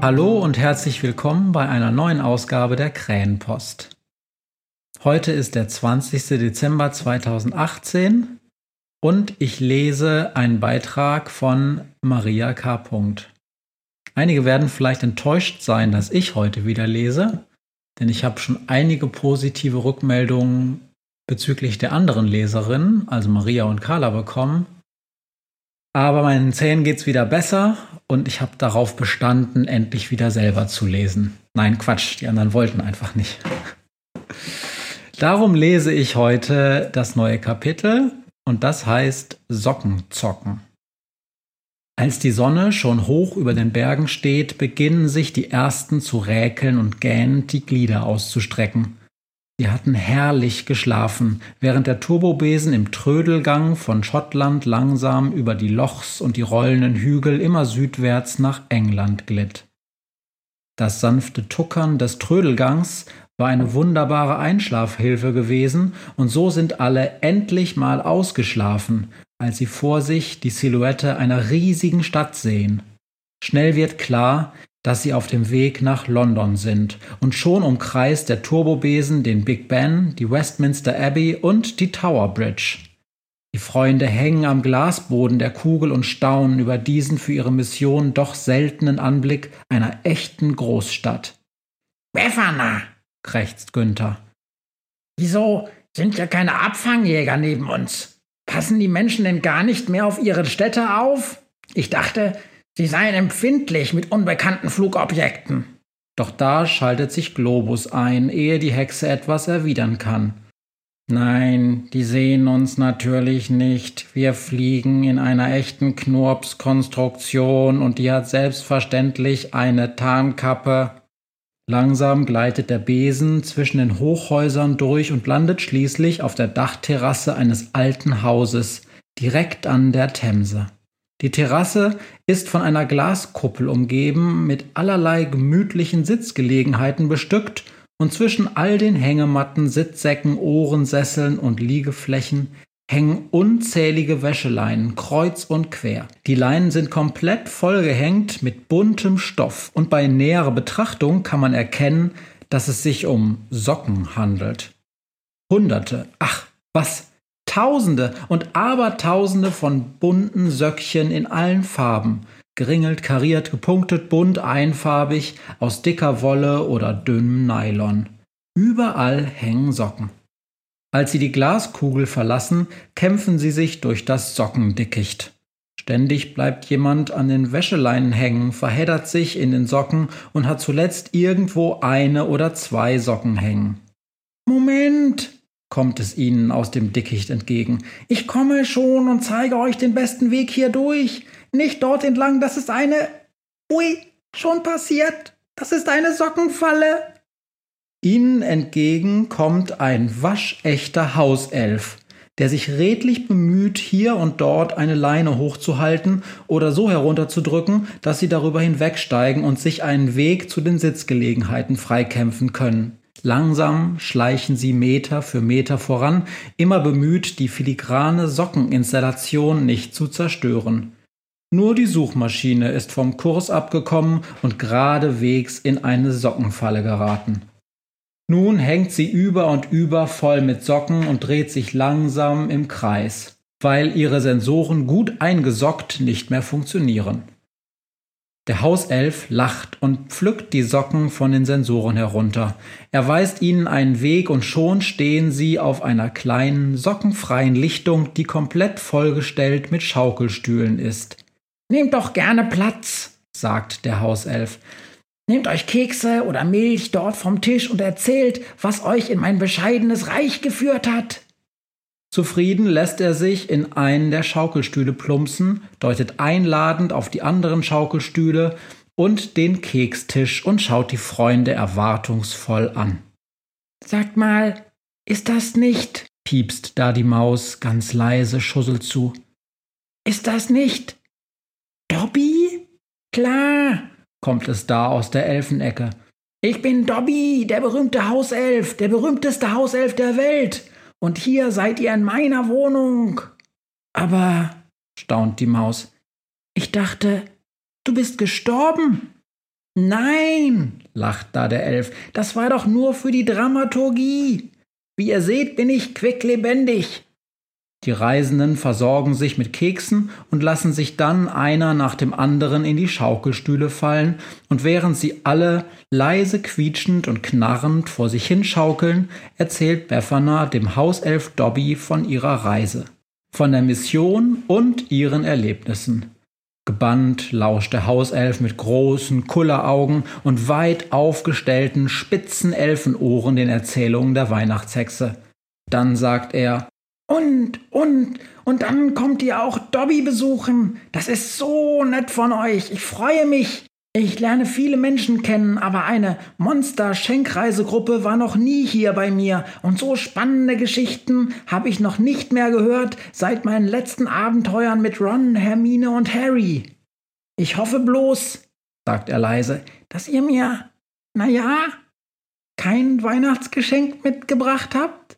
Hallo und herzlich willkommen bei einer neuen Ausgabe der Krähenpost. Heute ist der 20. Dezember 2018 und ich lese einen Beitrag von Maria K. Einige werden vielleicht enttäuscht sein, dass ich heute wieder lese, denn ich habe schon einige positive Rückmeldungen bezüglich der anderen Leserinnen, also Maria und Carla, bekommen aber meinen Zähnen geht es wieder besser und ich habe darauf bestanden, endlich wieder selber zu lesen. Nein, Quatsch, die anderen wollten einfach nicht. Darum lese ich heute das neue Kapitel und das heißt Sockenzocken. Als die Sonne schon hoch über den Bergen steht, beginnen sich die ersten zu räkeln und gähnend die Glieder auszustrecken. Sie hatten herrlich geschlafen, während der Turbobesen im Trödelgang von Schottland langsam über die Lochs und die rollenden Hügel immer südwärts nach England glitt. Das sanfte Tuckern des Trödelgangs war eine wunderbare Einschlafhilfe gewesen, und so sind alle endlich mal ausgeschlafen, als sie vor sich die Silhouette einer riesigen Stadt sehen. Schnell wird klar, dass sie auf dem Weg nach London sind und schon umkreist der Turbobesen den Big Ben, die Westminster Abbey und die Tower Bridge. Die Freunde hängen am Glasboden der Kugel und staunen über diesen für ihre Mission doch seltenen Anblick einer echten Großstadt. Befana, krächzt Günther. Wieso sind ja keine Abfangjäger neben uns? Passen die Menschen denn gar nicht mehr auf ihre Städte auf? Ich dachte, Sie seien empfindlich mit unbekannten Flugobjekten. Doch da schaltet sich Globus ein, ehe die Hexe etwas erwidern kann. Nein, die sehen uns natürlich nicht. Wir fliegen in einer echten Knurps-Konstruktion und die hat selbstverständlich eine Tarnkappe. Langsam gleitet der Besen zwischen den Hochhäusern durch und landet schließlich auf der Dachterrasse eines alten Hauses, direkt an der Themse. Die Terrasse ist von einer Glaskuppel umgeben, mit allerlei gemütlichen Sitzgelegenheiten bestückt und zwischen all den Hängematten, Sitzsäcken, Ohrensesseln und Liegeflächen hängen unzählige Wäscheleinen kreuz und quer. Die Leinen sind komplett vollgehängt mit buntem Stoff und bei näherer Betrachtung kann man erkennen, dass es sich um Socken handelt. Hunderte, ach, was, Tausende und Abertausende von bunten Söckchen in allen Farben, geringelt, kariert, gepunktet, bunt, einfarbig, aus dicker Wolle oder dünnem Nylon. Überall hängen Socken. Als sie die Glaskugel verlassen, kämpfen sie sich durch das Sockendickicht. Ständig bleibt jemand an den Wäscheleinen hängen, verheddert sich in den Socken und hat zuletzt irgendwo eine oder zwei Socken hängen. Moment, kommt es ihnen aus dem Dickicht entgegen. Ich komme schon und zeige euch den besten Weg hier durch. Nicht dort entlang, das ist eine. Ui, schon passiert. Das ist eine Sockenfalle. Ihnen entgegen kommt ein waschechter Hauself, der sich redlich bemüht, hier und dort eine Leine hochzuhalten oder so herunterzudrücken, dass sie darüber hinwegsteigen und sich einen Weg zu den Sitzgelegenheiten freikämpfen können. Langsam schleichen sie Meter für Meter voran, immer bemüht, die filigrane Sockeninstallation nicht zu zerstören. Nur die Suchmaschine ist vom Kurs abgekommen und geradewegs in eine Sockenfalle geraten. Nun hängt sie über und über voll mit Socken und dreht sich langsam im Kreis, weil ihre Sensoren gut eingesockt nicht mehr funktionieren. Der Hauself lacht und pflückt die Socken von den Sensoren herunter. Er weist ihnen einen Weg und schon stehen sie auf einer kleinen, sockenfreien Lichtung, die komplett vollgestellt mit Schaukelstühlen ist. Nehmt doch gerne Platz, sagt der Hauself. Nehmt euch Kekse oder Milch dort vom Tisch und erzählt, was euch in mein bescheidenes Reich geführt hat. Zufrieden lässt er sich in einen der Schaukelstühle plumpsen, deutet einladend auf die anderen Schaukelstühle und den Kekstisch und schaut die Freunde erwartungsvoll an. Sagt mal, ist das nicht? piepst da die Maus ganz leise Schussel zu. Ist das nicht Dobby? Klar, kommt es da aus der Elfenecke. Ich bin Dobby, der berühmte Hauself, der berühmteste Hauself der Welt und hier seid ihr in meiner Wohnung. Aber, staunt die Maus, ich dachte, du bist gestorben. Nein, lacht da der Elf, das war doch nur für die Dramaturgie. Wie ihr seht, bin ich quicklebendig. Die Reisenden versorgen sich mit Keksen und lassen sich dann einer nach dem anderen in die Schaukelstühle fallen, und während sie alle leise quietschend und knarrend vor sich hinschaukeln, erzählt Befana dem Hauself Dobby von ihrer Reise, von der Mission und ihren Erlebnissen. Gebannt lauscht der Hauself mit großen Kulleraugen und weit aufgestellten spitzen Elfenohren den Erzählungen der Weihnachtshexe. Dann sagt er und, und, und dann kommt ihr auch Dobby besuchen. Das ist so nett von euch. Ich freue mich. Ich lerne viele Menschen kennen, aber eine Monster-Schenkreisegruppe war noch nie hier bei mir. Und so spannende Geschichten habe ich noch nicht mehr gehört seit meinen letzten Abenteuern mit Ron, Hermine und Harry. Ich hoffe bloß, sagt er leise, dass ihr mir, na ja, kein Weihnachtsgeschenk mitgebracht habt.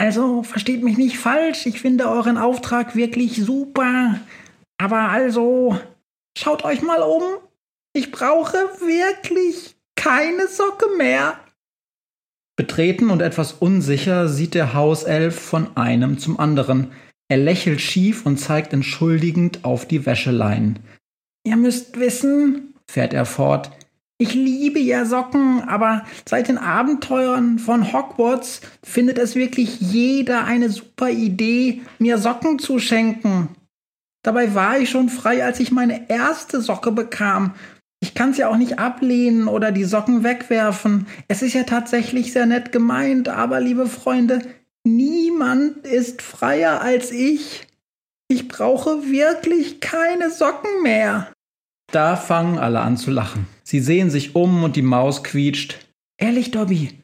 Also, versteht mich nicht falsch, ich finde euren Auftrag wirklich super. Aber also, schaut euch mal um. Ich brauche wirklich keine Socke mehr. Betreten und etwas unsicher sieht der Hauself von einem zum anderen. Er lächelt schief und zeigt entschuldigend auf die Wäscheleinen. Ihr müsst wissen, fährt er fort, ich liebe ja Socken, aber seit den Abenteuern von Hogwarts findet es wirklich jeder eine super Idee, mir Socken zu schenken. Dabei war ich schon frei, als ich meine erste Socke bekam. Ich kann es ja auch nicht ablehnen oder die Socken wegwerfen. Es ist ja tatsächlich sehr nett gemeint, aber liebe Freunde, niemand ist freier als ich. Ich brauche wirklich keine Socken mehr. Da fangen alle an zu lachen. Sie sehen sich um und die Maus quietscht. Ehrlich, Dobby,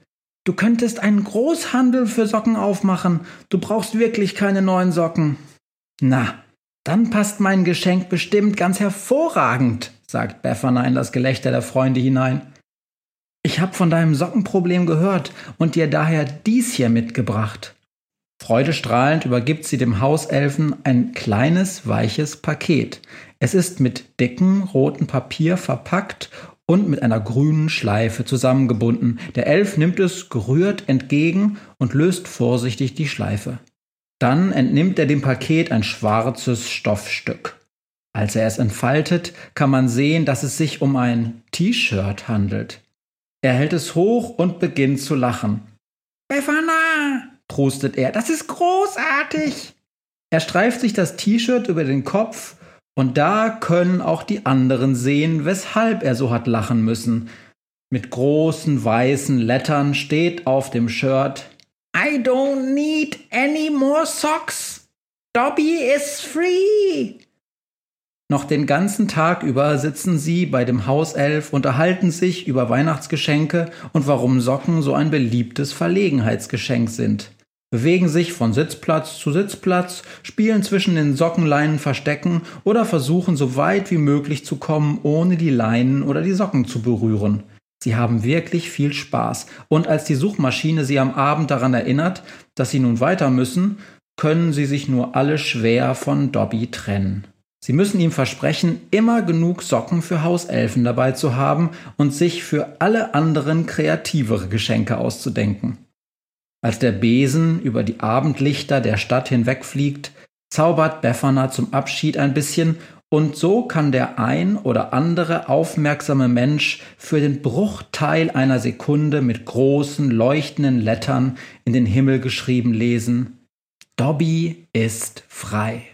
du könntest einen Großhandel für Socken aufmachen. Du brauchst wirklich keine neuen Socken. Na, dann passt mein Geschenk bestimmt ganz hervorragend, sagt Befana in das Gelächter der Freunde hinein. Ich hab von deinem Sockenproblem gehört und dir daher dies hier mitgebracht. Freudestrahlend übergibt sie dem Hauselfen ein kleines, weiches Paket. Es ist mit dickem rotem Papier verpackt und mit einer grünen Schleife zusammengebunden. Der Elf nimmt es gerührt entgegen und löst vorsichtig die Schleife. Dann entnimmt er dem Paket ein schwarzes Stoffstück. Als er es entfaltet, kann man sehen, dass es sich um ein T-Shirt handelt. Er hält es hoch und beginnt zu lachen. Befana, prustet er, das ist großartig. Er streift sich das T-Shirt über den Kopf und da können auch die anderen sehen, weshalb er so hat lachen müssen. Mit großen weißen Lettern steht auf dem Shirt I don't need any more socks. Dobby is free. Noch den ganzen Tag über sitzen sie bei dem Hauself, unterhalten sich über Weihnachtsgeschenke und warum Socken so ein beliebtes Verlegenheitsgeschenk sind bewegen sich von Sitzplatz zu Sitzplatz, spielen zwischen den Sockenleinen Verstecken oder versuchen so weit wie möglich zu kommen, ohne die Leinen oder die Socken zu berühren. Sie haben wirklich viel Spaß. Und als die Suchmaschine sie am Abend daran erinnert, dass sie nun weiter müssen, können sie sich nur alle schwer von Dobby trennen. Sie müssen ihm versprechen, immer genug Socken für Hauselfen dabei zu haben und sich für alle anderen kreativere Geschenke auszudenken. Als der Besen über die Abendlichter der Stadt hinwegfliegt, zaubert Befana zum Abschied ein bisschen und so kann der ein oder andere aufmerksame Mensch für den Bruchteil einer Sekunde mit großen leuchtenden Lettern in den Himmel geschrieben lesen Dobby ist frei.